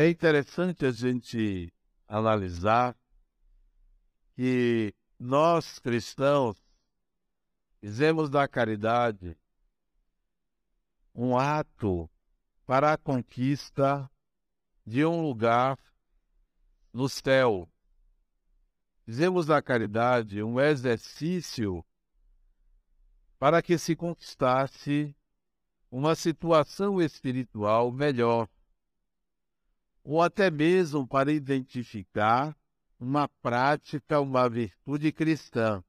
É interessante a gente analisar que nós cristãos fizemos da caridade um ato para a conquista de um lugar no céu. Fizemos da caridade um exercício para que se conquistasse uma situação espiritual melhor, ou até mesmo para identificar uma prática, uma virtude cristã.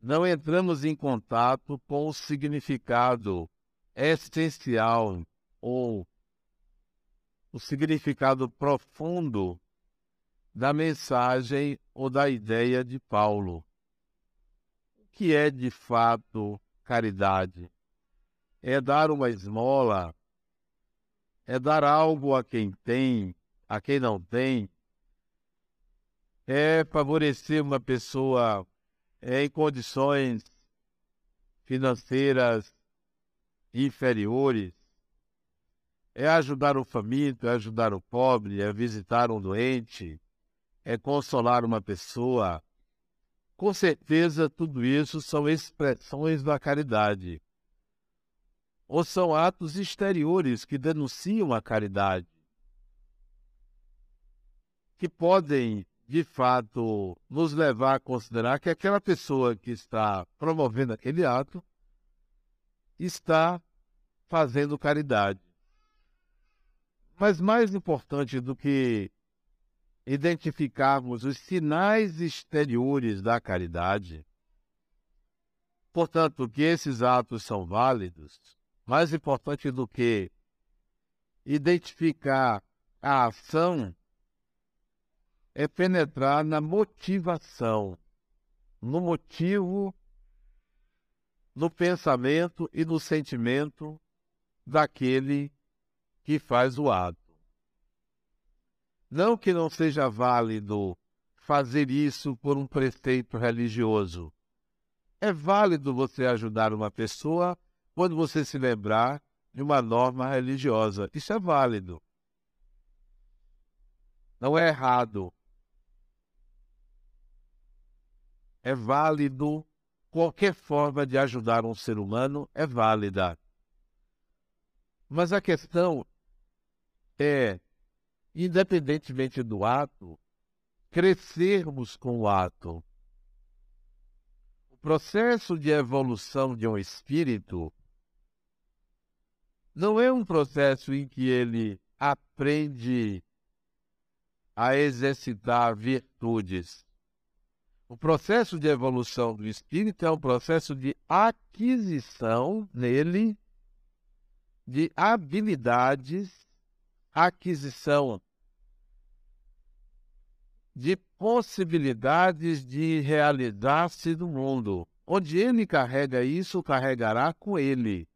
Não entramos em contato com o significado essencial ou o significado profundo da mensagem ou da ideia de Paulo. O que é de fato caridade? É dar uma esmola? É dar algo a quem tem, a quem não tem? É favorecer uma pessoa em condições financeiras inferiores? É ajudar o faminto, é ajudar o pobre, é visitar um doente, é consolar uma pessoa. Com certeza, tudo isso são expressões da caridade. Ou são atos exteriores que denunciam a caridade, que podem, de fato, nos levar a considerar que aquela pessoa que está promovendo aquele ato está fazendo caridade. Mas mais importante do que identificarmos os sinais exteriores da caridade, portanto, que esses atos são válidos, mais importante do que identificar a ação é penetrar na motivação, no motivo, no pensamento e no sentimento daquele que faz o ato. Não que não seja válido fazer isso por um preceito religioso. É válido você ajudar uma pessoa quando você se lembrar de uma norma religiosa. Isso é válido. Não é errado. É válido. Qualquer forma de ajudar um ser humano é válida. Mas a questão é, independentemente do ato, crescermos com o ato. O processo de evolução de um espírito não é um processo em que ele aprende a exercitar virtudes. O processo de evolução do espírito é um processo de aquisição nele de habilidades, aquisição de possibilidades de realizar-se no mundo. Onde ele carrega isso, carregará com ele.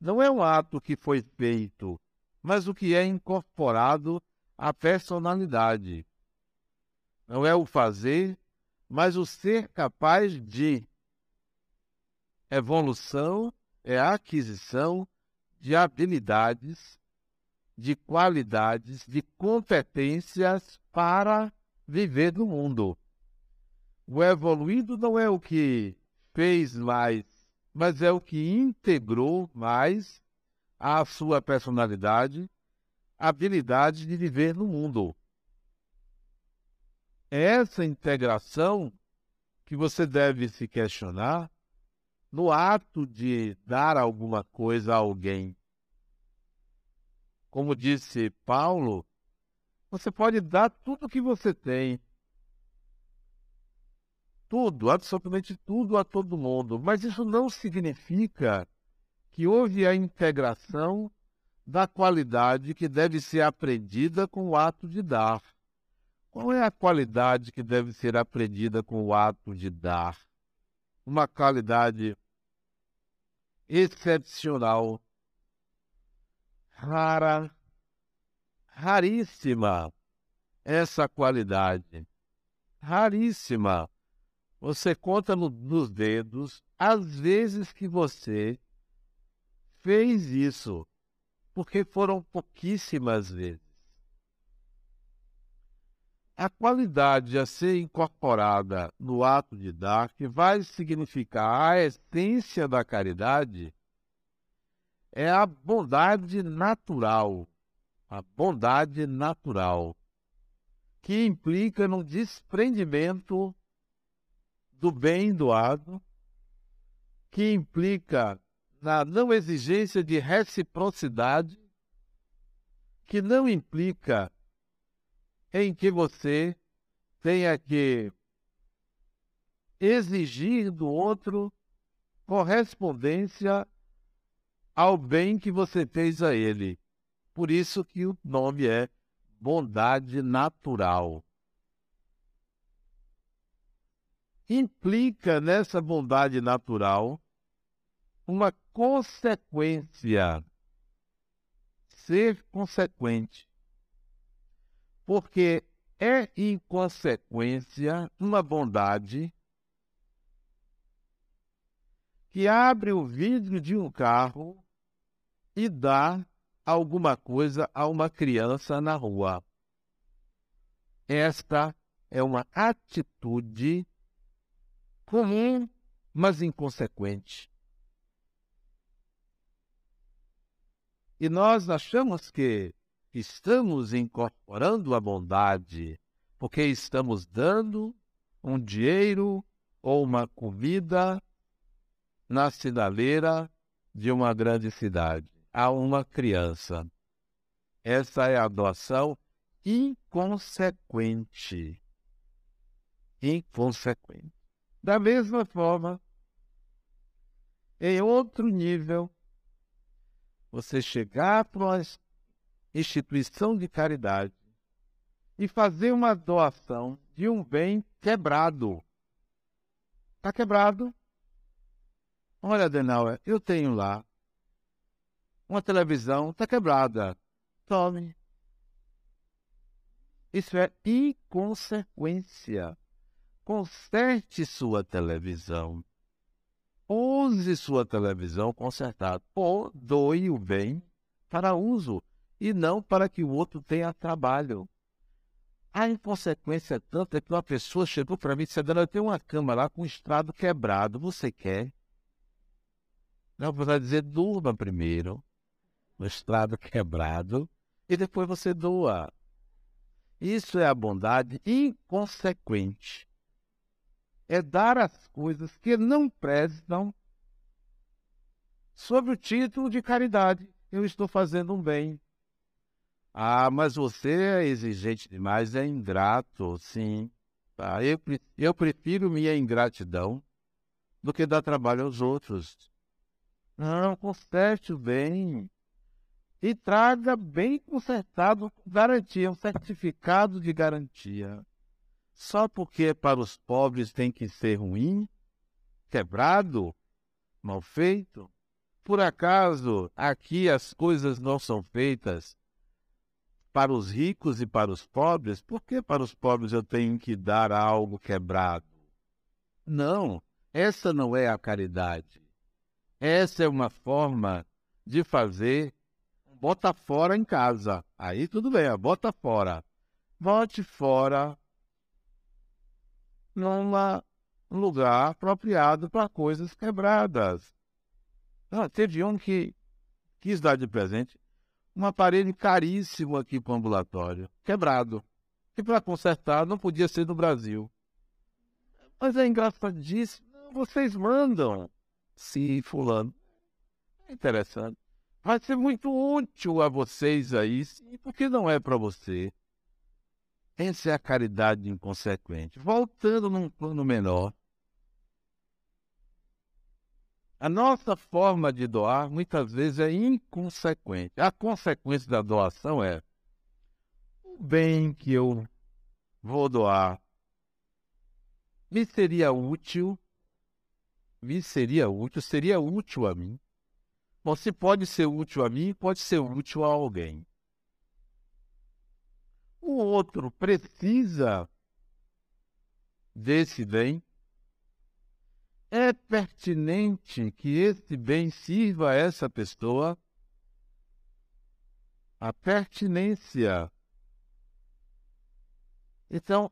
Não é um ato que foi feito, mas o que é incorporado à personalidade. Não é o fazer, mas o ser capaz de. Evolução é a aquisição de habilidades, de qualidades, de competências para viver no mundo. O evoluído não é o que fez mais, mas é o que integrou mais à sua personalidade, a habilidade de viver no mundo. É essa integração que você deve se questionar no ato de dar alguma coisa a alguém. Como disse Paulo, você pode dar tudo o que você tem. Tudo, absolutamente tudo a todo mundo. Mas isso não significa que houve a integração da qualidade que deve ser aprendida com o ato de dar. Qual é a qualidade que deve ser aprendida com o ato de dar? uma qualidade excepcional, rara, raríssima. Essa qualidade, raríssima. Você conta no, nos dedos as vezes que você fez isso, porque foram pouquíssimas vezes. a qualidade a ser incorporada no ato de dar, que vai significar a essência da caridade, é a bondade natural. A bondade natural, que implica no desprendimento do bem doado, que implica na não exigência de reciprocidade, que não implica em que você tenha que exigir do outro correspondência ao bem que você fez a ele. Por isso que o nome é bondade natural. Implica nessa bondade natural uma consequência, ser consequente porque é inconsequência uma bondade que abre o vidro de um carro e dá alguma coisa a uma criança na rua. Esta é uma atitude comum, mas inconsequente. E nós achamos que estamos incorporando a bondade, porque estamos dando um dinheiro ou uma comida na sinaleira de uma grande cidade a uma criança. Essa é a doação inconsequente. Inconsequente. Da mesma forma, em outro nível, você chegar para uma instituição de caridade e fazer uma doação de um bem quebrado. Está quebrado? Olha, Adenauer, eu tenho lá uma televisão, está quebrada. Tome. Isso é inconsequência. Conserte sua televisão. Use sua televisão consertada. Ou doe o bem para uso e não para que o outro tenha trabalho. A inconsequência é tanta que uma pessoa chegou para mim e disse: eu tenho uma cama lá com um estrado quebrado, você quer? Não, você dizer: durma primeiro, no estrado quebrado, e depois você doa. Isso é a bondade inconsequente. É dar as coisas que não prestam sob o título de caridade. Eu estou fazendo um bem. Ah, mas você é exigente demais, é ingrato, sim. Tá? Eu, eu prefiro minha ingratidão do que dar trabalho aos outros. Não, conserte o bem. E traga bem consertado, garantia, um certificado de garantia. Só porque para os pobres tem que ser ruim, quebrado, mal feito? Por acaso aqui as coisas não são feitas para os ricos e para os pobres, por que para os pobres eu tenho que dar algo quebrado? Não, essa não é a caridade. Essa é uma forma de fazer bota fora em casa. Aí tudo bem, bota fora. Bote fora num lugar apropriado para coisas quebradas. Ah, teve um que quis dar de presente um aparelho caríssimo aqui para o ambulatório, quebrado. E para consertar não podia ser no Brasil. Mas é engraçadíssimo. Vocês mandam. Sim, fulano. É interessante. Vai ser muito útil a vocês aí, sim, porque não é para você. Essa é a caridade inconsequente. Voltando num plano menor, a nossa forma de doar muitas vezes é inconsequente. A consequência da doação é o bem que eu vou doar me seria útil, me seria útil, seria útil a mim. Se pode ser útil a mim, pode ser útil a alguém. O outro precisa desse bem é pertinente que esse bem sirva a essa pessoa? A pertinência Então,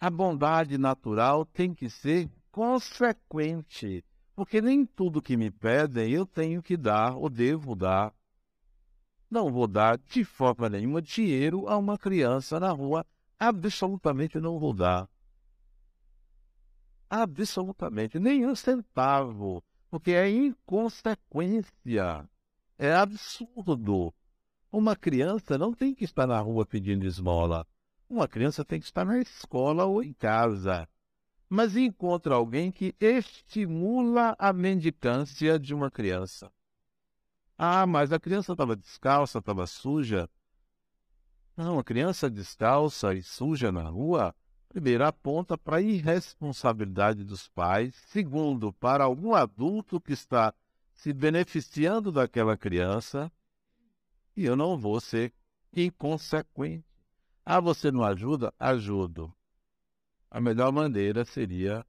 a bondade natural tem que ser consequente, porque nem tudo que me pedem eu tenho que dar ou devo dar. Não vou dar de forma nenhuma dinheiro a uma criança na rua, absolutamente não vou dar. Absolutamente, nenhum centavo, porque é inconsequência, é absurdo. Uma criança não tem que estar na rua pedindo esmola. Uma criança tem que estar na escola ou em casa. Mas encontra alguém que estimula a mendicância de uma criança. Ah, mas a criança estava descalça, estava suja. Não, a criança descalça e suja na rua, primeiro aponta para a irresponsabilidade dos pais, segundo, para algum adulto que está se beneficiando daquela criança, e eu não vou ser inconsequente. Ah, você não ajuda? Ajudo. A melhor maneira seria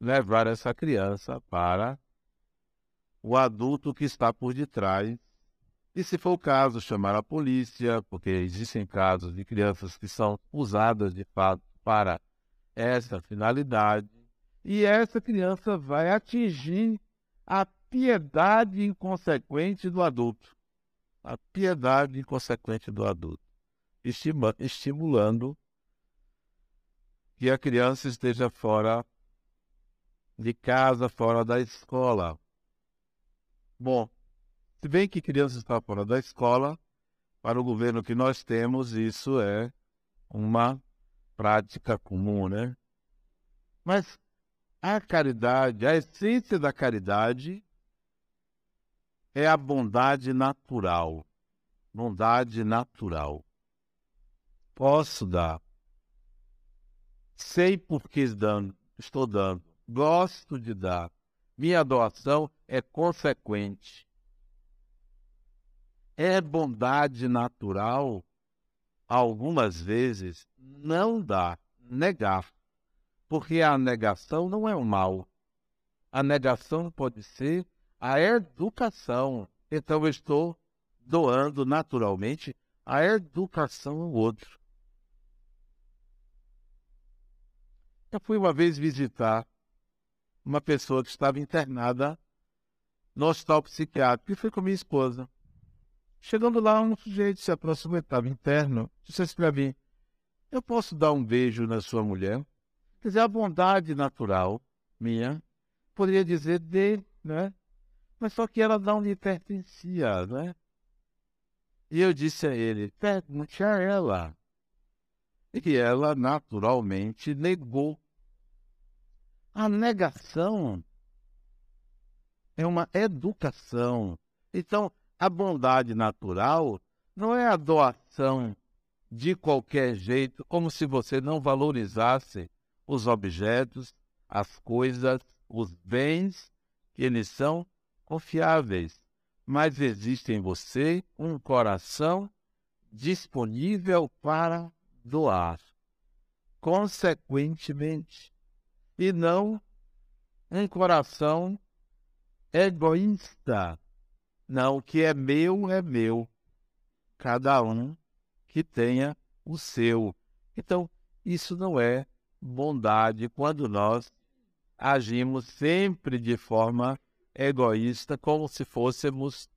levar essa criança para o adulto que está por detrás. E, se for o caso, chamar a polícia, porque existem casos de crianças que são usadas de fato para essa finalidade. E essa criança vai atingir a piedade inconsequente do adulto. A piedade inconsequente do adulto. Estimulando que a criança esteja fora de casa, fora da escola. Bom, se bem que criança está fora da escola, para o governo que nós temos, isso é uma prática comum, né? Mas a caridade, a essência da caridade é a bondade natural. Bondade natural. Posso dar. Sei por que estou dando. Gosto de dar. Minha doação é consequente. É bondade natural, algumas vezes, não dá, negar. Porque a negação não é o mal. A negação pode ser a educação. Então eu estou doando naturalmente a educação ao outro. Eu fui uma vez visitar uma pessoa que estava internada no hospital psiquiátrico e fui com minha esposa. Chegando lá, um sujeito se aproximou, estava interno, disse assim para mim, eu posso dar um beijo na sua mulher? Quer dizer, a bondade natural minha, poderia dizer de, né? Mas só que ela não lhe pertencia, né? E eu disse a ele, pergunte a ela. E ela naturalmente negou a negação é uma educação. Então, a bondade natural não é a doação de qualquer jeito, como se você não valorizasse os objetos, as coisas, os bens, que eles são confiáveis. Mas existe em você um coração disponível para doar. Consequentemente, e não um coração egoísta. Não, o que é meu é meu. Cada um que tenha o seu. Então, isso não é bondade quando nós agimos sempre de forma egoísta, como se fôssemos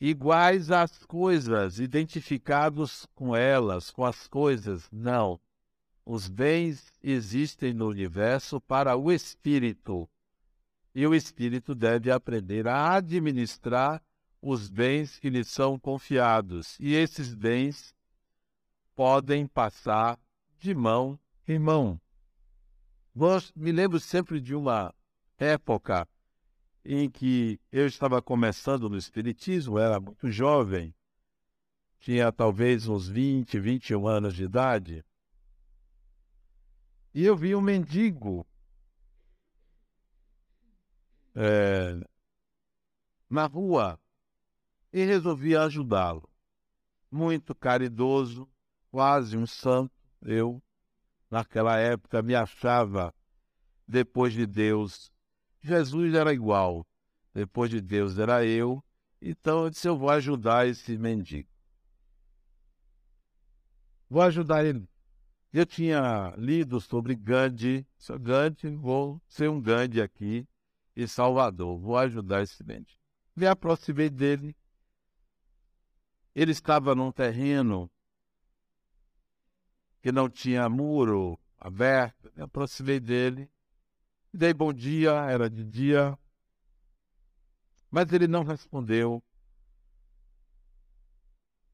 iguais às coisas, identificados com elas, com as coisas. Não. Os bens existem no universo para o espírito. E o espírito deve aprender a administrar os bens que lhe são confiados. E esses bens podem passar de mão em mão. me lembro sempre de uma época em que eu estava começando no Espiritismo, era muito jovem, tinha talvez uns 20, 21 anos de idade, e eu vi um mendigo é, na rua e resolvi ajudá-lo. Muito caridoso, quase um santo. Eu, naquela época, me achava depois de Deus. Jesus era igual. Depois de Deus era eu. Então eu disse: eu vou ajudar esse mendigo. Vou ajudar ele. Eu tinha lido sobre Gandhi. Sou Gandhi, vou ser um Gandhi aqui em Salvador. Vou ajudar esse mente. Me aproximei dele. Ele estava num terreno que não tinha muro aberto. Me aproximei dele. Dei bom dia, era de dia. Mas ele não respondeu.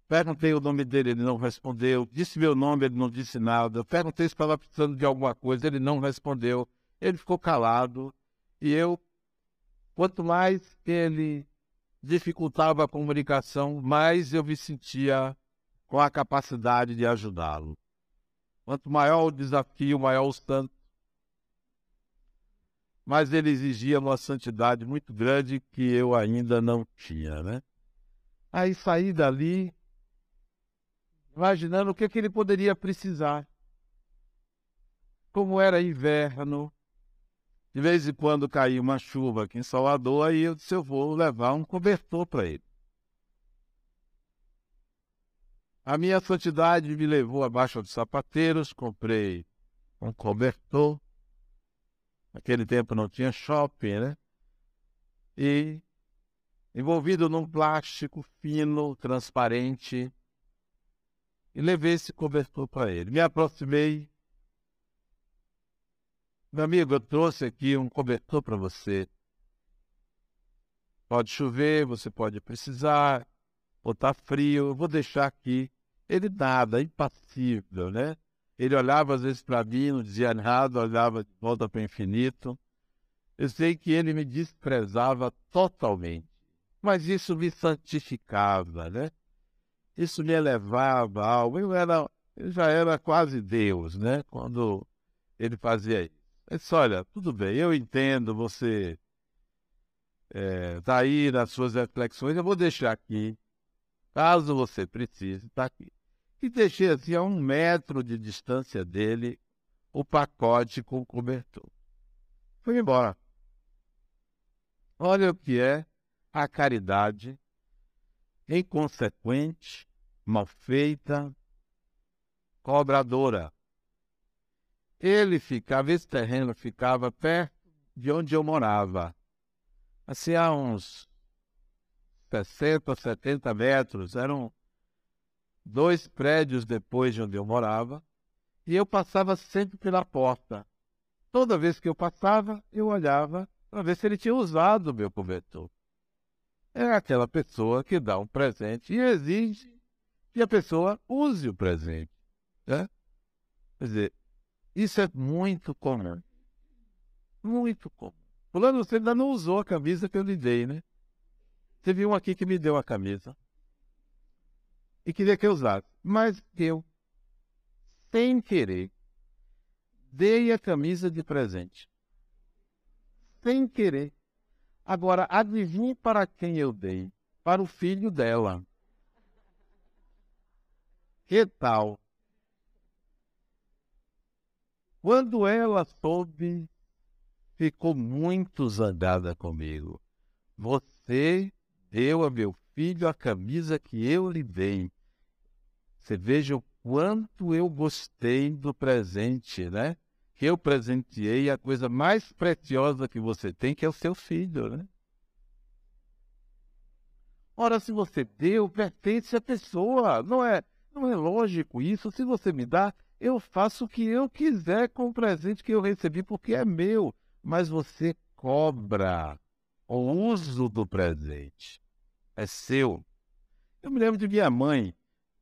Perguntei o nome dele, ele não respondeu. Disse meu nome, ele não disse nada. Perguntei se estava precisando de alguma coisa, ele não respondeu. Ele ficou calado. E eu, quanto mais ele dificultava a comunicação, mais eu me sentia com a capacidade de ajudá-lo. Quanto maior o desafio, maior o santo. Mas ele exigia uma santidade muito grande que eu ainda não tinha, né? Aí saí dali imaginando o que, que ele poderia precisar. Como era inverno, de vez em quando caía uma chuva aqui em Salvador, aí eu disse: eu vou levar um cobertor para ele. A minha santidade me levou abaixo dos sapateiros, comprei um cobertor. Naquele tempo não tinha shopping, né? E envolvido num plástico fino, transparente, e levei esse cobertor para ele. Me aproximei. Meu amigo, eu trouxe aqui um cobertor para você. Pode chover, você pode precisar, ou está frio, eu vou deixar aqui. Ele nada, impassível, né? Ele olhava às vezes para mim, não dizia nada, olhava de volta para o infinito. Eu sei que ele me desprezava totalmente, mas isso me santificava, né? Isso me elevava a algo. Eu, era, eu já era quase Deus, né? Quando ele fazia isso. Ele disse, olha, tudo bem, eu entendo, você está é, aí nas suas reflexões, eu vou deixar aqui, caso você precise, está aqui. E deixei assim a um metro de distância dele o pacote com o cobertor. Fui embora. Olha o que é a caridade inconsequente, mal feita, cobradora. Ele ficava, esse terreno ficava perto de onde eu morava. Assim, a uns 60, 70 metros, eram dois prédios depois de onde eu morava, e eu passava sempre pela porta. Toda vez que eu passava, eu olhava para ver se ele tinha usado o meu cobertor é aquela pessoa que dá um presente e exige que a pessoa use o presente. Né? Quer dizer, isso é muito comum. Muito comum. Fulano, você ainda não usou a camisa que eu lhe dei, né? Teve um aqui que me deu a camisa e queria que eu usasse. Mas eu, sem querer, dei a camisa de presente. Sem querer. Agora, adivinhe para quem eu dei? Para o filho dela. Que tal? Quando ela soube, ficou muito zangada comigo. Você deu a meu filho a camisa que eu lhe dei. Você veja o quanto eu gostei do presente, né? Eu presenteei a coisa mais preciosa que você tem, que é o seu filho, né? Ora, se você deu, pertence à pessoa. Não é, não é lógico isso. Se você me dá, eu faço o que eu quiser com o presente que eu recebi, porque é meu. Mas você cobra o uso do presente. É seu. Eu me lembro de minha mãe,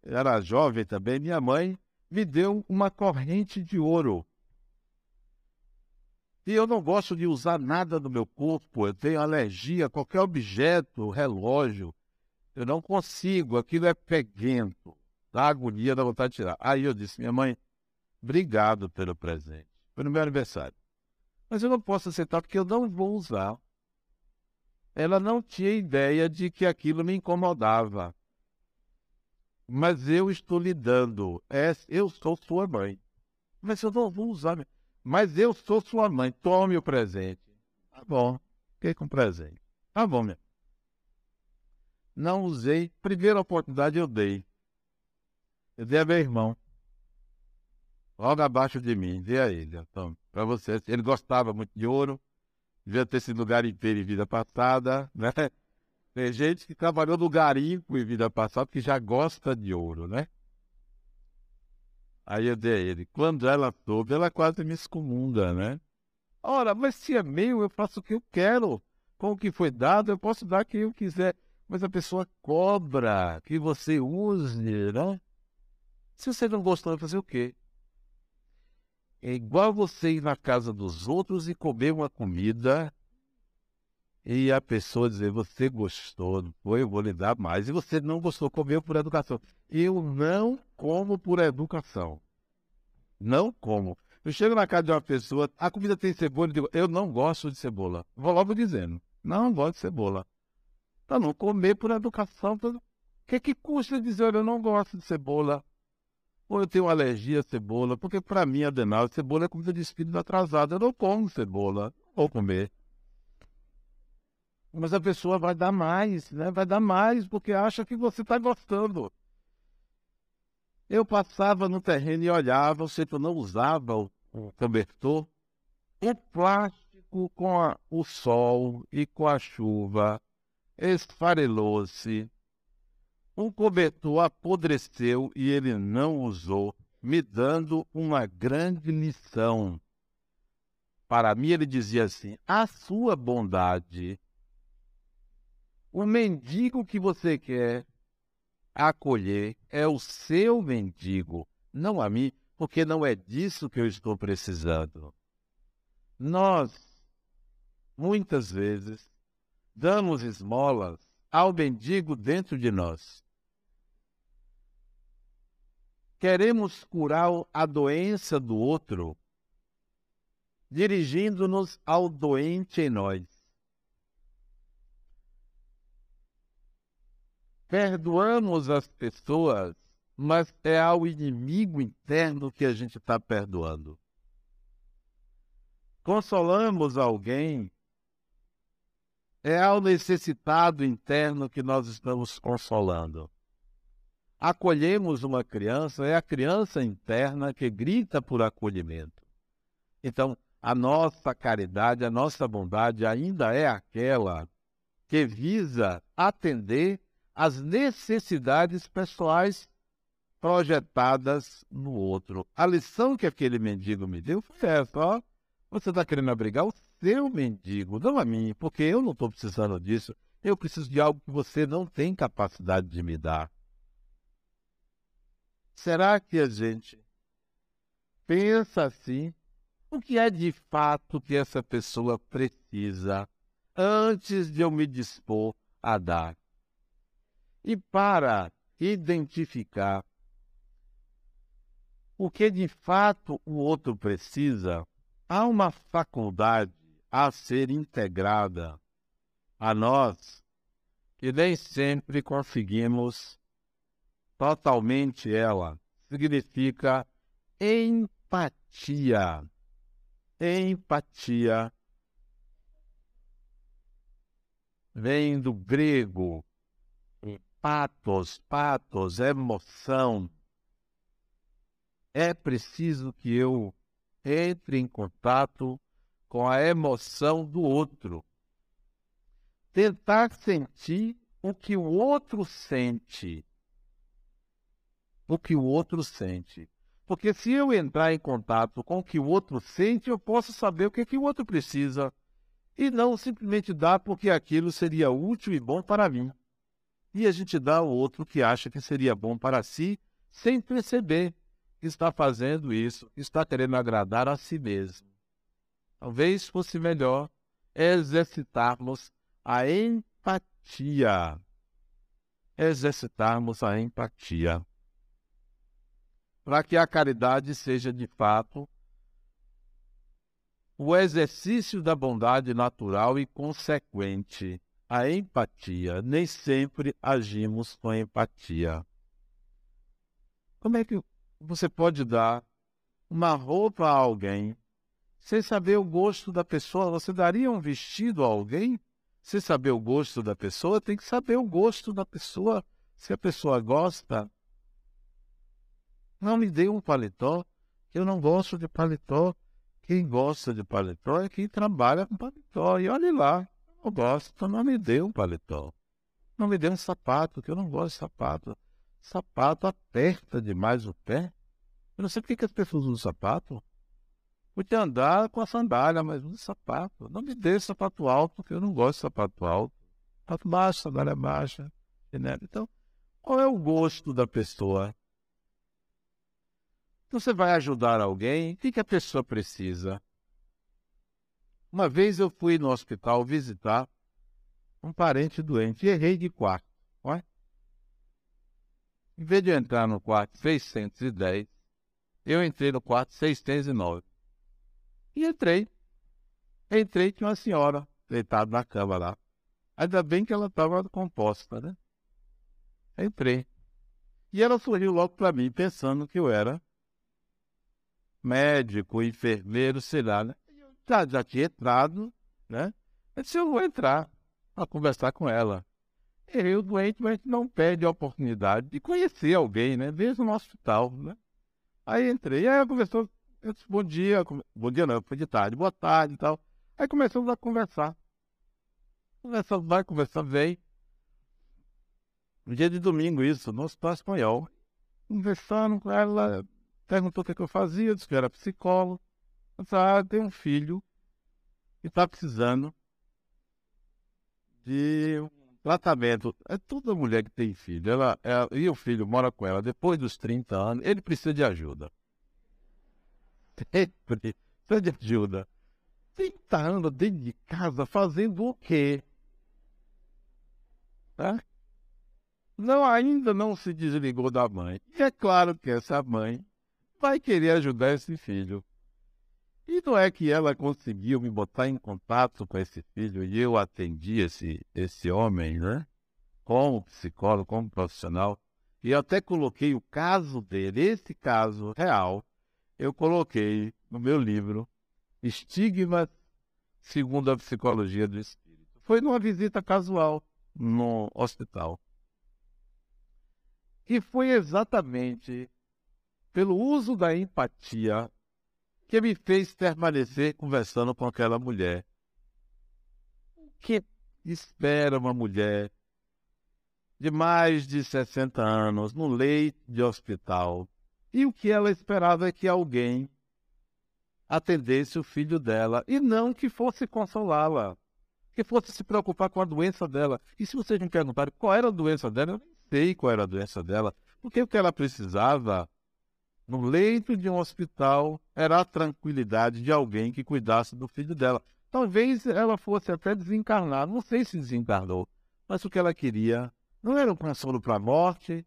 era jovem também, minha mãe me deu uma corrente de ouro. E eu não gosto de usar nada no meu corpo, eu tenho alergia a qualquer objeto, relógio. Eu não consigo, aquilo é peguento, dá agonia, dá vontade de tirar. Aí eu disse, minha mãe, obrigado pelo presente. Foi no meu aniversário. Mas eu não posso aceitar porque eu não vou usar. Ela não tinha ideia de que aquilo me incomodava. Mas eu estou lhe dando. É, eu sou sua mãe. Mas eu não vou usar. Mas eu sou sua mãe, tome o presente. Tá bom, fiquei com o presente. Tá bom, meu. Não usei. Primeira oportunidade eu dei. Eu dei a meu irmão. logo abaixo de mim, vê a ele, então, para você. Ele gostava muito de ouro, devia ter sido garimpeiro em vida passada, né? Tem gente que trabalhou no garimpo em vida passada que já gosta de ouro, né? Aí eu dei a ele. Quando ela soube, ela quase me excomunga, né? Ora, mas se é meu, eu faço o que eu quero. Com o que foi dado, eu posso dar quem eu quiser. Mas a pessoa cobra que você use, né? Se você não gostou, vai fazer o quê? É igual você ir na casa dos outros e comer uma comida e a pessoa dizer, você gostou, foi? Eu vou lhe dar mais. E você não gostou, comeu por educação. Eu não como por educação. Não como. Eu chego na casa de uma pessoa, a comida tem cebola, eu digo, eu não gosto de cebola. Vou logo dizendo, não gosto de cebola. Para não comer por educação. O que, que custa dizer, eu não gosto de cebola? ou eu tenho alergia à cebola, porque para mim, Adenal, cebola é comida de espírito atrasado. Eu não como cebola, vou comer. Mas a pessoa vai dar mais, né? Vai dar mais porque acha que você está gostando. Eu passava no terreno e olhava, eu sempre não usava o, o cobertor. O plástico com a, o sol e com a chuva esfarelou-se um cobertor apodreceu e ele não usou, me dando uma grande lição. Para mim, ele dizia assim: a sua bondade, o mendigo que você quer acolher é o seu mendigo, não a mim, porque não é disso que eu estou precisando. Nós, muitas vezes, damos esmolas ao mendigo dentro de nós. Queremos curar a doença do outro, dirigindo-nos ao doente em nós. Perdoamos as pessoas, mas é ao inimigo interno que a gente está perdoando. Consolamos alguém, é ao necessitado interno que nós estamos consolando. Acolhemos uma criança, é a criança interna que grita por acolhimento. Então, a nossa caridade, a nossa bondade ainda é aquela que visa atender às necessidades pessoais projetadas no outro. A lição que aquele mendigo me deu foi essa, ó. Você está querendo abrigar o seu mendigo, não a mim, porque eu não estou precisando disso. Eu preciso de algo que você não tem capacidade de me dar. Será que a gente pensa assim? O que é de fato que essa pessoa precisa antes de eu me dispor a dar? E para identificar o que de fato o outro precisa, há uma faculdade a ser integrada a nós que nem sempre conseguimos totalmente ela. Significa empatia. Empatia vem do grego patos, patos, emoção. É preciso que eu entre em contato com a emoção do outro. Tentar sentir o que o outro sente. O que o outro sente. Porque se eu entrar em contato com o que o outro sente, eu posso saber o que, que o outro precisa. E não simplesmente dar porque aquilo seria útil e bom para mim. E a gente dá ao outro que acha que seria bom para si, sem perceber que está fazendo isso, está querendo agradar a si mesmo. Talvez fosse melhor exercitarmos a empatia. Exercitarmos a empatia. Para que a caridade seja de fato o exercício da bondade natural e consequente, a empatia. Nem sempre agimos com empatia. Como é que você pode dar uma roupa a alguém sem saber o gosto da pessoa, você daria um vestido a alguém? Sem saber o gosto da pessoa, tem que saber o gosto da pessoa. Se a pessoa gosta, não me dê um paletó eu não gosto de paletó. Quem gosta de paletó é quem trabalha com paletó. E olhe lá, eu gosto, então não me dê um paletó. Não me dê um sapato, que eu não gosto de sapato. Sapato aperta demais o pé. Eu não sei por que, as pessoas usam sapato. Podia andar com a sandália, mas usa sapato. Não me dê sapato alto, porque eu não gosto de sapato alto. Sapato baixo, sandália baixa. Então, qual é o gosto da pessoa? Então, você vai ajudar alguém, o que a pessoa precisa? Uma vez eu fui no hospital visitar um parente doente e errei de quarto. Olha. Em vez de entrar no quarto 610, eu entrei no quarto 609. E entrei. Entrei, tinha uma senhora deitada na cama lá. Ainda bem que ela estava composta, né? Entrei. E ela sorriu logo para mim, pensando que eu era médico, enfermeiro, sei lá, né? Eu já, já tinha entrado, né? Eu disse, eu vou entrar para conversar com ela. O doente, mas não perde a oportunidade de conhecer alguém, né? Mesmo no hospital, né? Aí entrei, aí ela conversou, eu disse, bom dia, bom dia não, foi de tarde, boa tarde e tal. Aí começamos a conversar. Conversando vai, conversando vem. No dia de domingo, isso, no Hospital Espanhol. Conversando com ela, perguntou o que, é que eu fazia, disse que eu era psicólogo. Ah, tem um filho que está precisando de um tratamento. É toda mulher que tem filho, ela, ela, e o filho mora com ela depois dos 30 anos, ele precisa de ajuda. Sempre precisa de ajuda. 30 anos dentro de casa fazendo o quê? Tá? Não, ainda não se desligou da mãe. E é claro que essa mãe vai querer ajudar esse filho. E não é que ela conseguiu me botar em contato com esse filho e eu atendi esse, esse homem, né? Como psicólogo, como profissional. E eu até coloquei o caso dele, esse caso real, eu coloquei no meu livro Estigmas segundo a Psicologia do Espírito. Foi numa visita casual no hospital. E foi exatamente pelo uso da empatia que me fez permanecer conversando com aquela mulher. O que espera uma mulher de mais de 60 anos no leito de hospital? E o que ela esperava é que alguém atendesse o filho dela e não que fosse consolá-la, que fosse se preocupar com a doença dela. E se vocês me perguntarem qual era a doença dela, eu nem sei qual era a doença dela, porque o que ela precisava no leito de um hospital era a tranquilidade de alguém que cuidasse do filho dela. Talvez ela fosse até desencarnar, não sei se desencarnou, mas o que ela queria não era um consolo para a morte,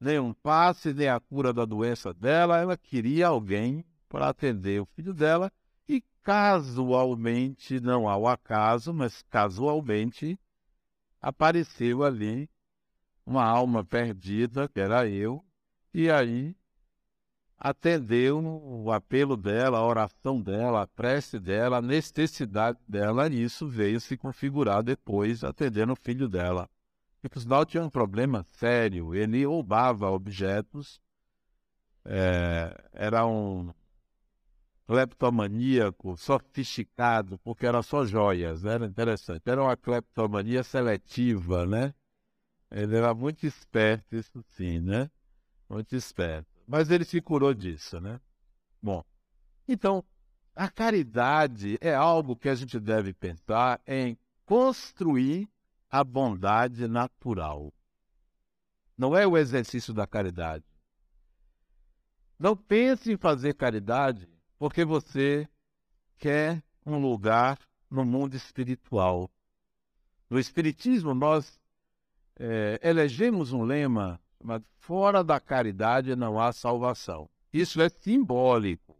nem um passe, nem a cura da doença dela, ela queria alguém para atender o filho dela e casualmente, não ao acaso, mas casualmente, apareceu ali uma alma perdida, que era eu, e aí atendeu o apelo dela, a oração dela, a prece dela, a necessidade dela, e isso veio se configurar depois, atendendo o filho dela. E por sinal tinha um problema sério, ele roubava objetos, é, era um cleptomaníaco sofisticado, porque era só joias, era interessante, era uma cleptomania seletiva, né? Ele era muito esperto, isso sim, né? Muito esperto. Mas ele se curou disso, né? Bom, então, a caridade é algo que a gente deve pensar em construir a bondade natural. Não é o exercício da caridade. Não pense em fazer caridade porque você quer um lugar no mundo espiritual. No Espiritismo, nós é, elegemos um lema mas fora da caridade não há salvação. Isso é simbólico,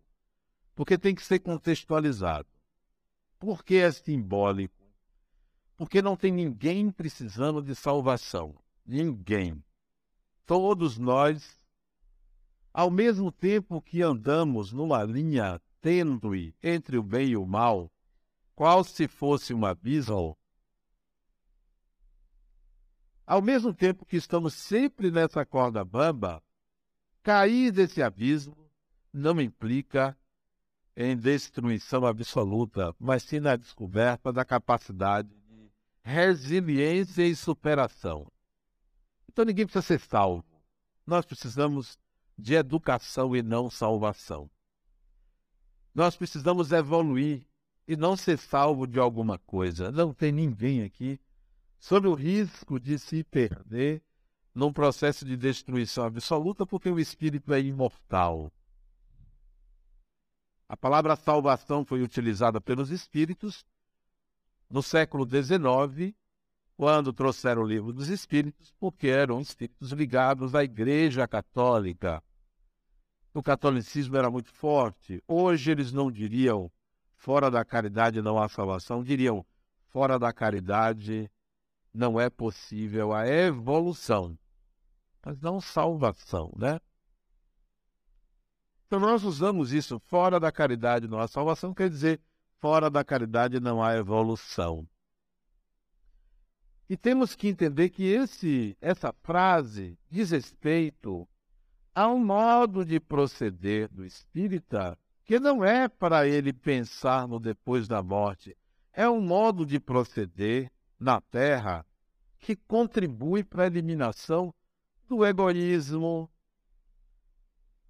porque tem que ser contextualizado. Por que é simbólico? Porque não tem ninguém precisando de salvação. Ninguém. Todos nós, ao mesmo tempo que andamos numa linha tênue entre o bem e o mal, qual se fosse um abismo, ao mesmo tempo que estamos sempre nessa corda bamba, cair desse abismo não implica em destruição absoluta, mas sim na descoberta da capacidade de resiliência e superação. Então ninguém precisa ser salvo. Nós precisamos de educação e não salvação. Nós precisamos evoluir e não ser salvo de alguma coisa. Não tem ninguém aqui sobre o risco de se perder num processo de destruição absoluta, porque o espírito é imortal. A palavra salvação foi utilizada pelos espíritos no século XIX, quando trouxeram o livro dos espíritos, porque eram espíritos ligados à Igreja Católica. O catolicismo era muito forte. Hoje eles não diriam fora da caridade não há salvação, diriam fora da caridade não é possível a evolução, mas não salvação, né? Então nós usamos isso, fora da caridade não há salvação, quer dizer, fora da caridade não há evolução. E temos que entender que esse, essa frase diz respeito a um modo de proceder do espírita que não é para ele pensar no depois da morte, é um modo de proceder na Terra que contribui para a eliminação do egoísmo,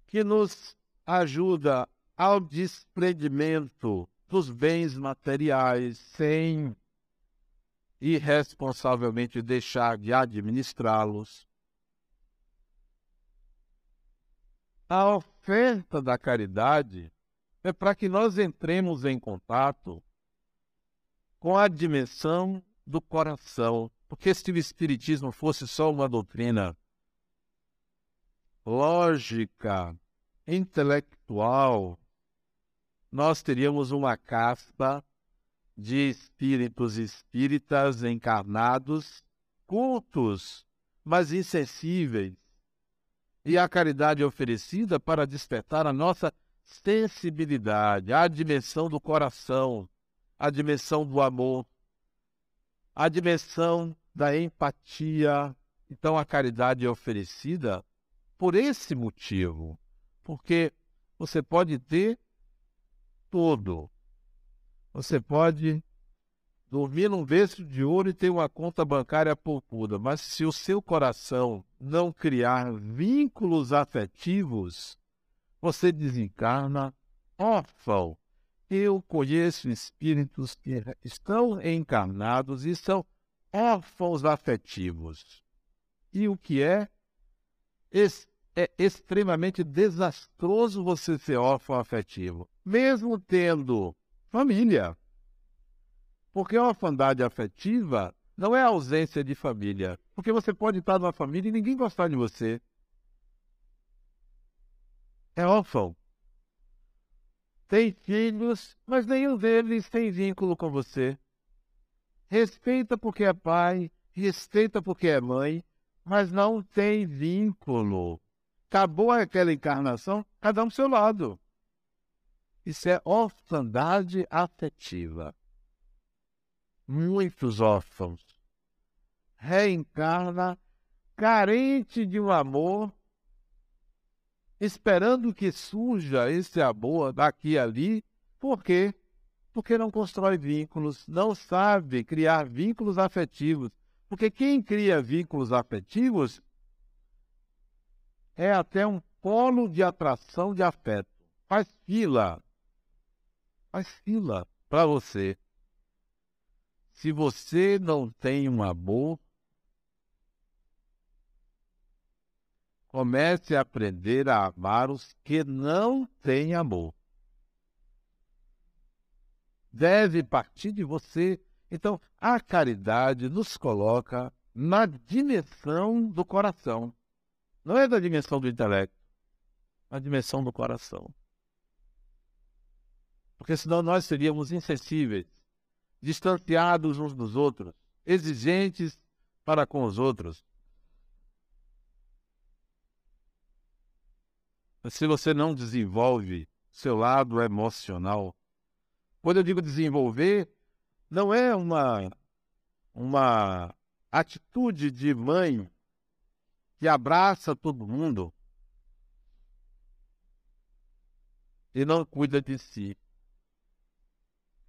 que nos ajuda ao desprendimento dos bens materiais sem irresponsavelmente deixar de administrá-los. A oferta da caridade é para que nós entremos em contato com a dimensão do coração. Porque se o Espiritismo fosse só uma doutrina lógica, intelectual, nós teríamos uma casta de espíritos espíritas encarnados, cultos, mas insensíveis. E a caridade é oferecida para despertar a nossa sensibilidade, a dimensão do coração, a dimensão do amor, a dimensão da empatia. Então a caridade é oferecida por esse motivo, porque você pode ter tudo, você pode dormir num berço de ouro e ter uma conta bancária poupuda, mas se o seu coração não criar vínculos afetivos, você desencarna órfão. Eu conheço espíritos que estão encarnados e são órfãos afetivos. E o que é? É extremamente desastroso você ser órfão afetivo, mesmo tendo família. Porque a orfandade afetiva não é a ausência de família. Porque você pode estar numa família e ninguém gostar de você. É órfão. Tem filhos, mas nenhum deles tem vínculo com você. Respeita porque é pai, respeita porque é mãe, mas não tem vínculo. Acabou aquela encarnação, cada um do seu lado. Isso é orfandade afetiva. Muitos órfãos reencarna carente de um amor, esperando que surja esse amor daqui e ali. Por quê? Porque não constrói vínculos, não sabe criar vínculos afetivos. Porque quem cria vínculos afetivos é até um polo de atração de afeto. Faz fila faz fila para você. Se você não tem um amor, comece a aprender a amar os que não têm amor. Deve partir de você. Então, a caridade nos coloca na dimensão do coração. Não é da dimensão do intelecto, na dimensão do coração. Porque senão nós seríamos insensíveis, distanciados uns dos outros, exigentes para com os outros. Se você não desenvolve seu lado emocional, quando eu digo desenvolver, não é uma, uma atitude de mãe que abraça todo mundo e não cuida de si.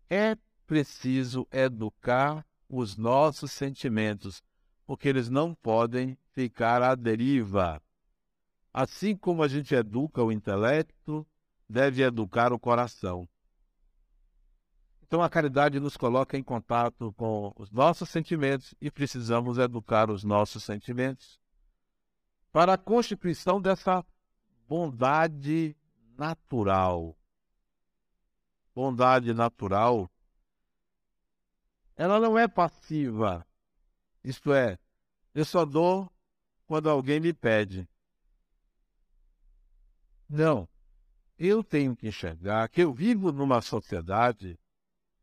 É preciso educar os nossos sentimentos, porque eles não podem ficar à deriva. Assim como a gente educa o intelecto, deve educar o coração. Então a caridade nos coloca em contato com os nossos sentimentos e precisamos educar os nossos sentimentos para a constituição dessa bondade natural. Bondade natural, ela não é passiva. Isto é, eu só dou quando alguém me pede. Não. Eu tenho que enxergar que eu vivo numa sociedade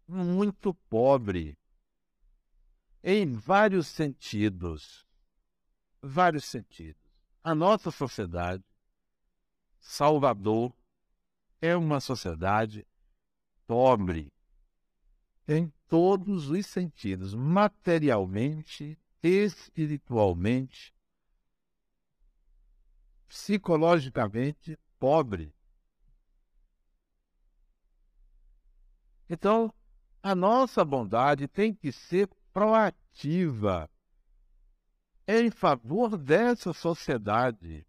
muito pobre em vários sentidos. Vários sentidos. A nossa sociedade, Salvador, é uma sociedade pobre em todos os sentidos, materialmente, espiritualmente, psicologicamente pobre. Então, a nossa bondade tem que ser proativa em favor dessa sociedade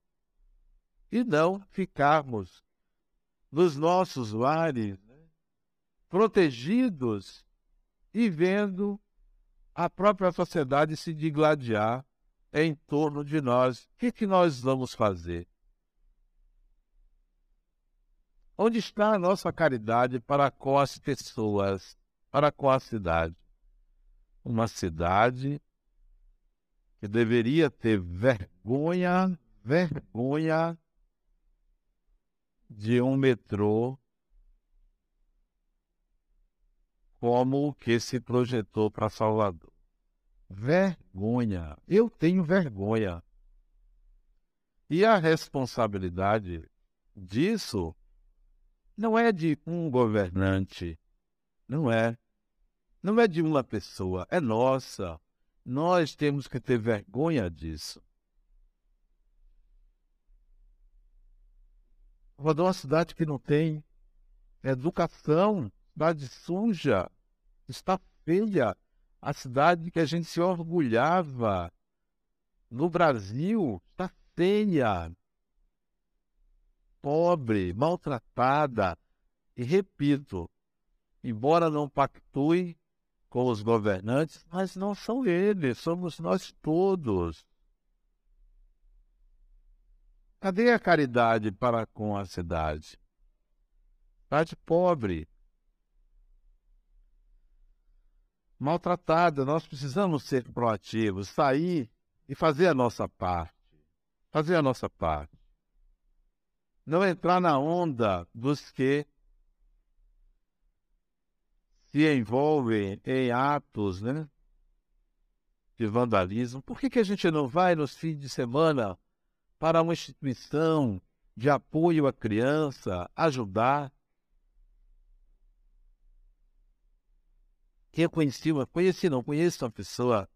e não ficarmos nos nossos lares né, protegidos e vendo a própria sociedade se digladiar em torno de nós. O que, que nós vamos fazer? Onde está a nossa caridade para com as pessoas? para qual a cidade? Uma cidade que deveria ter vergonha, vergonha de um metrô como o que se projetou para Salvador. Vergonha. Eu tenho vergonha. E a responsabilidade disso não é de um governante, não é não é de uma pessoa, é nossa. Nós temos que ter vergonha disso. Rodou uma cidade que não tem educação, cidade suja, está feia. A cidade que a gente se orgulhava no Brasil está feia, pobre, maltratada. E repito, embora não pactue com os governantes, mas não são eles, somos nós todos. Cadê a caridade para com a cidade? Cidade pobre, maltratada. Nós precisamos ser proativos, sair e fazer a nossa parte. Fazer a nossa parte. Não entrar na onda dos que se envolvem em atos né, de vandalismo, por que, que a gente não vai nos fins de semana para uma instituição de apoio à criança, ajudar? Eu conheci, uma, conheci não, conheço uma pessoa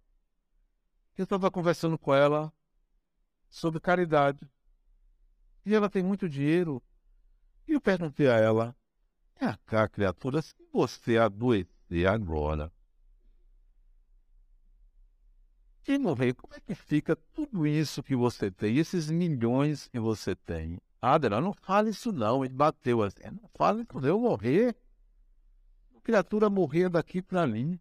que eu estava conversando com ela sobre caridade. E ela tem muito dinheiro. E eu perguntei a ela, é cá, criatura, se você adoecer agora e morrer, como é que fica tudo isso que você tem, esses milhões que você tem? Adela, não fale isso não, ele bateu assim. Não fale quando eu morrer. Criatura morrer daqui para ali.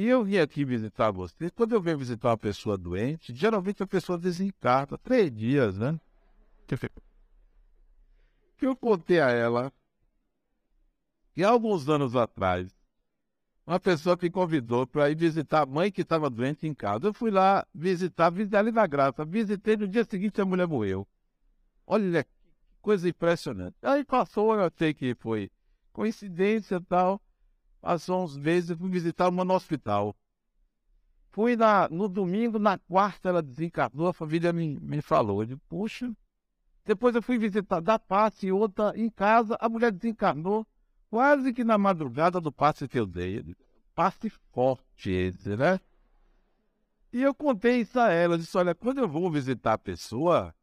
E eu vim aqui visitar você. Quando eu venho visitar uma pessoa doente, geralmente a pessoa desencarna. Três dias, né? que eu contei a ela que alguns anos atrás, uma pessoa me convidou para ir visitar a mãe que estava doente em casa. Eu fui lá visitar, visitei ali na graça. Visitei no dia seguinte a mulher morreu. Olha que coisa impressionante. Aí passou, eu sei que foi coincidência e tal. Passou uns meses, fui visitar uma no hospital. Fui na, no domingo, na quarta ela desencarnou, a família me, me falou. Eu puxa, depois eu fui visitar da passe outra em casa, a mulher desencarnou quase que na madrugada do passe que eu dei. Passe forte esse, né? E eu contei isso a ela. Eu disse: olha, quando eu vou visitar a pessoa,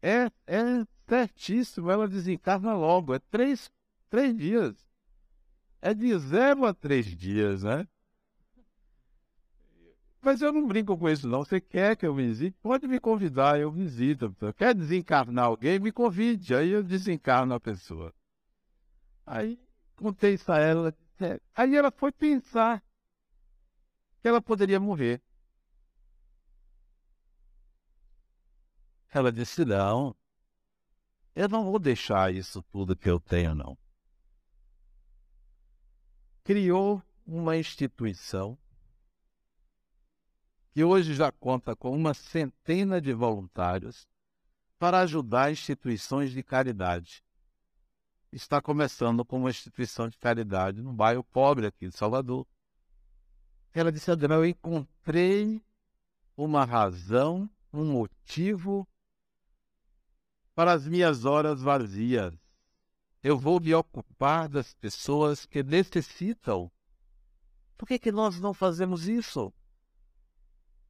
é, é certíssimo, ela desencarna logo. É três, três dias. É de zero a três dias, né? Mas eu não brinco com isso, não. Você quer que eu visite? Pode me convidar, eu visito. Quer desencarnar alguém? Me convide. Aí eu desencarno a pessoa. Aí contei isso a ela. Aí ela foi pensar que ela poderia morrer. Ela disse: Não, eu não vou deixar isso tudo que eu tenho, não. Criou uma instituição que hoje já conta com uma centena de voluntários para ajudar instituições de caridade. Está começando com uma instituição de caridade no bairro pobre aqui de Salvador. Ela disse, André, eu encontrei uma razão, um motivo para as minhas horas vazias. Eu vou me ocupar das pessoas que necessitam. Por que, que nós não fazemos isso?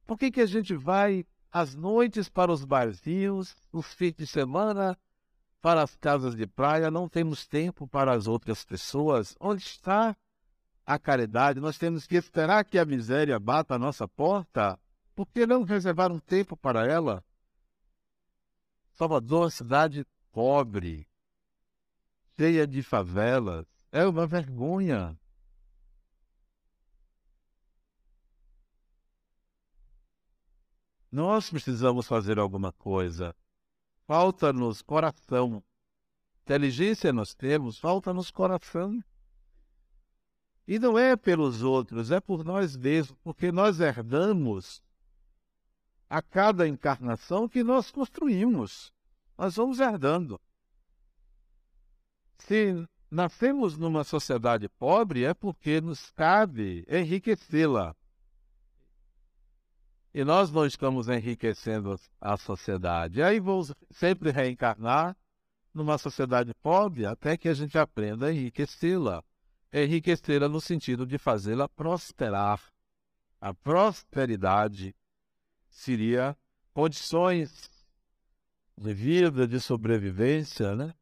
Por que, que a gente vai às noites para os barzinhos, os fins de semana para as casas de praia, não temos tempo para as outras pessoas? Onde está a caridade? Nós temos que esperar que a miséria bata a nossa porta? Por que não reservar um tempo para ela? Salvador é uma cidade pobre, cheia de favelas. É uma vergonha. Nós precisamos fazer alguma coisa. Falta-nos coração. Inteligência nós temos, falta-nos coração. E não é pelos outros, é por nós mesmos, porque nós herdamos a cada encarnação que nós construímos. Nós vamos herdando. Se nascemos numa sociedade pobre, é porque nos cabe enriquecê-la. E nós não estamos enriquecendo a sociedade. Aí vamos sempre reencarnar numa sociedade pobre até que a gente aprenda a enriquecê-la. Enriquecê-la no sentido de fazê-la prosperar. A prosperidade seria condições de vida, de sobrevivência, né?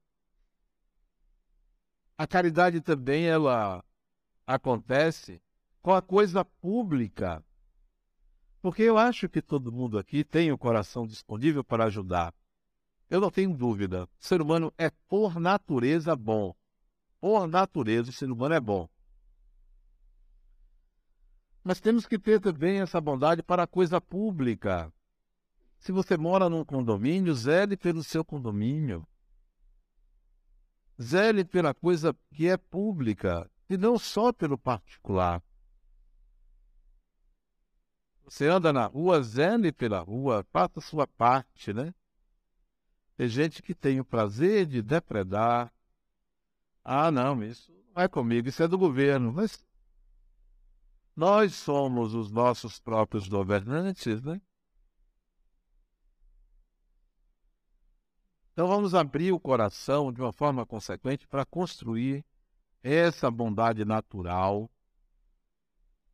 A caridade também ela acontece com a coisa pública porque eu acho que todo mundo aqui tem o coração disponível para ajudar. Eu não tenho dúvida. O ser humano é por natureza bom. Por natureza, o ser humano é bom. Mas temos que ter também essa bondade para a coisa pública. Se você mora num condomínio, zele pelo seu condomínio. Zele pela coisa que é pública e não só pelo particular. Você anda na rua, zele pela rua, faça a sua parte, né? Tem gente que tem o prazer de depredar. Ah, não, isso não é comigo, isso é do governo. Mas nós somos os nossos próprios governantes, né? Então vamos abrir o coração de uma forma consequente para construir essa bondade natural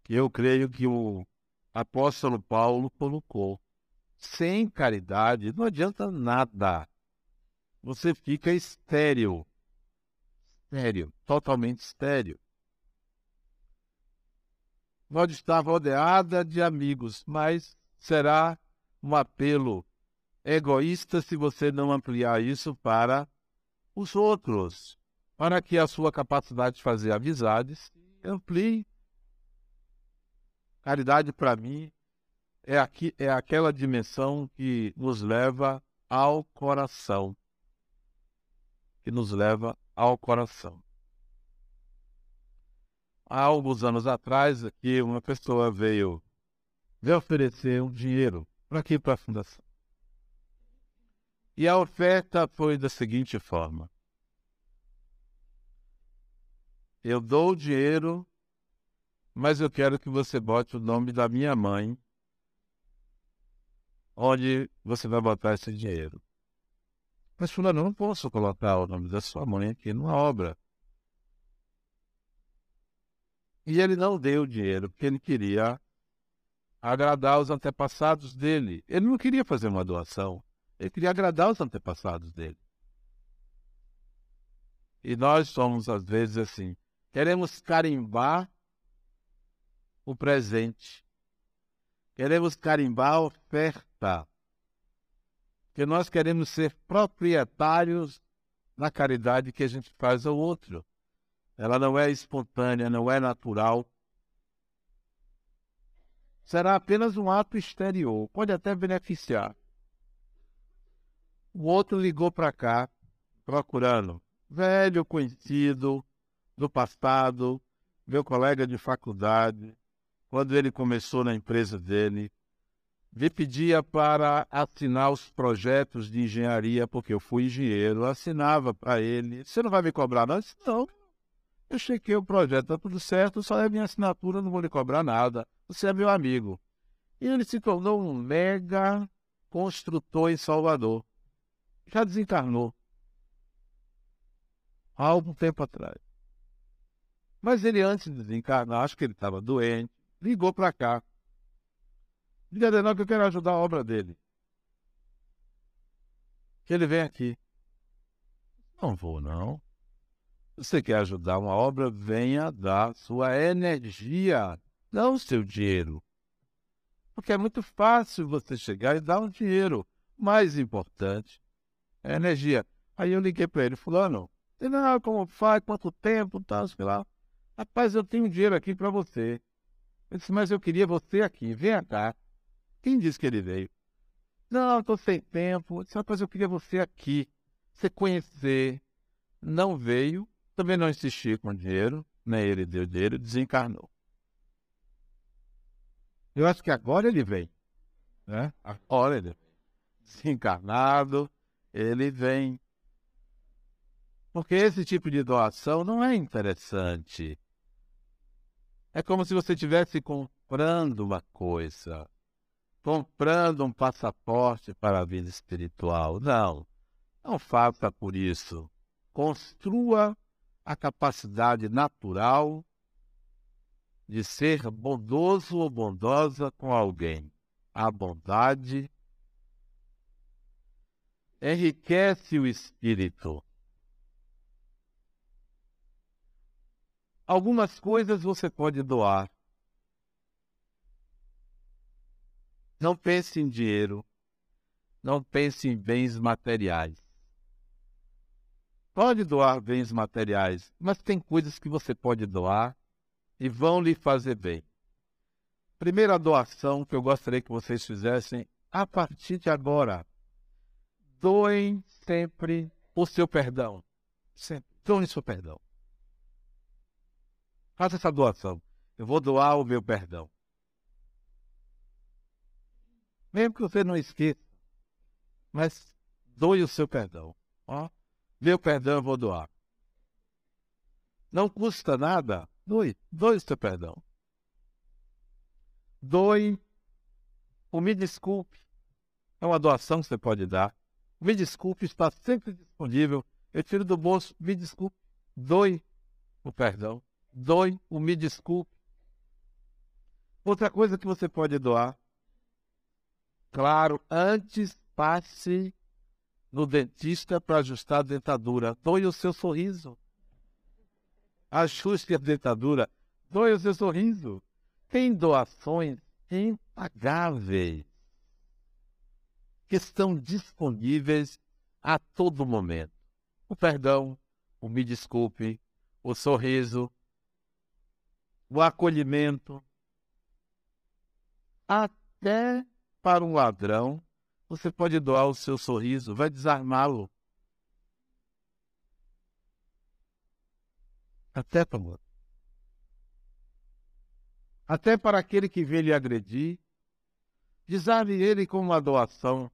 que eu creio que o apóstolo Paulo colocou. Sem caridade não adianta nada. Você fica estéril. Estéril, totalmente estéril. Pode estar rodeada de amigos, mas será um apelo egoísta se você não ampliar isso para os outros, para que a sua capacidade de fazer amizades amplie Caridade, para mim, é, aqui, é aquela dimensão que nos leva ao coração. Que nos leva ao coração. Há alguns anos atrás, aqui uma pessoa veio me oferecer um dinheiro para aqui para a fundação. E a oferta foi da seguinte forma: eu dou o dinheiro mas eu quero que você bote o nome da minha mãe, onde você vai botar esse dinheiro. Mas, fulano, eu não posso colocar o nome da sua mãe aqui numa obra. E ele não deu o dinheiro, porque ele queria agradar os antepassados dele. Ele não queria fazer uma doação, ele queria agradar os antepassados dele. E nós somos, às vezes, assim. Queremos carimbar o presente. Queremos carimbar a oferta. Que nós queremos ser proprietários da caridade que a gente faz ao outro. Ela não é espontânea, não é natural. Será apenas um ato exterior, pode até beneficiar. O outro ligou para cá, procurando velho conhecido do passado, meu colega de faculdade, quando ele começou na empresa dele, me pedia para assinar os projetos de engenharia, porque eu fui engenheiro, assinava para ele. Você não vai me cobrar, disse, não. Eu chequei o projeto, está tudo certo, só é minha assinatura, não vou lhe cobrar nada. Você é meu amigo. E ele se tornou um mega construtor em Salvador. Já desencarnou. Há algum tempo atrás. Mas ele, antes de desencarnar, acho que ele estava doente, ligou para cá. Diga Adenal que eu quero ajudar a obra dele. Que ele vem aqui. Não vou, não. Você quer ajudar uma obra, venha dar sua energia, não seu dinheiro. Porque é muito fácil você chegar e dar um dinheiro. Mais importante é energia. Aí eu liguei para ele, fulano, não, como faz, quanto tempo, tal, sei lá. Rapaz, eu tenho dinheiro aqui para você. Eu disse, mas eu queria você aqui, vem cá. Quem disse que ele veio? Não, estou sem tempo. Eu disse, rapaz, eu queria você aqui. Você conhecer. Não veio, também não insisti com dinheiro, nem ele deu dinheiro, desencarnou. Eu acho que agora ele vem. Né? Agora ele. Desencarnado, ele vem. Porque esse tipo de doação não é interessante. É como se você estivesse comprando uma coisa, comprando um passaporte para a vida espiritual. Não, não faça por isso. Construa a capacidade natural de ser bondoso ou bondosa com alguém. A bondade enriquece o espírito. Algumas coisas você pode doar. Não pense em dinheiro. Não pense em bens materiais. Pode doar bens materiais, mas tem coisas que você pode doar e vão lhe fazer bem. Primeira doação que eu gostaria que vocês fizessem a partir de agora. Doem sempre o seu perdão. Sempre. Doem o seu perdão. Faça essa doação. Eu vou doar o meu perdão. Mesmo que você não esqueça, mas doe o seu perdão. Ó, meu perdão eu vou doar. Não custa nada. Doe, doe o seu perdão. Doe o me desculpe. É uma doação que você pode dar. Me desculpe está sempre disponível. Eu tiro do bolso, me desculpe. Doe o perdão doe o me desculpe. Outra coisa que você pode doar. Claro, antes passe no dentista para ajustar a dentadura. Doe o seu sorriso. Ajuste a dentadura. Doe o seu sorriso. Tem doações impagáveis que estão disponíveis a todo momento. O perdão, o me desculpe, o sorriso, o acolhimento. Até para um ladrão, você pode doar o seu sorriso, vai desarmá-lo. Até para o Até para aquele que vem lhe agredir, desarme ele com uma doação.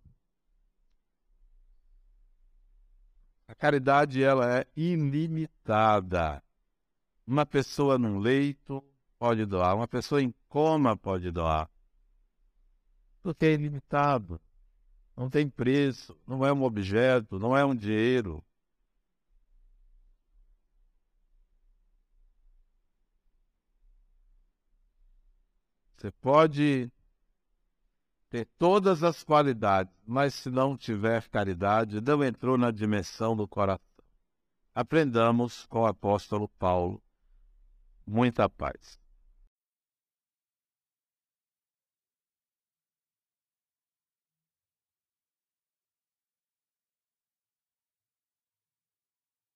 A caridade ela é ilimitada. Uma pessoa num leito pode doar, uma pessoa em coma pode doar. Porque é ilimitado. Não tem preço, não é um objeto, não é um dinheiro. Você pode ter todas as qualidades, mas se não tiver caridade, não entrou na dimensão do coração. aprendamos com o apóstolo Paulo. Muita paz.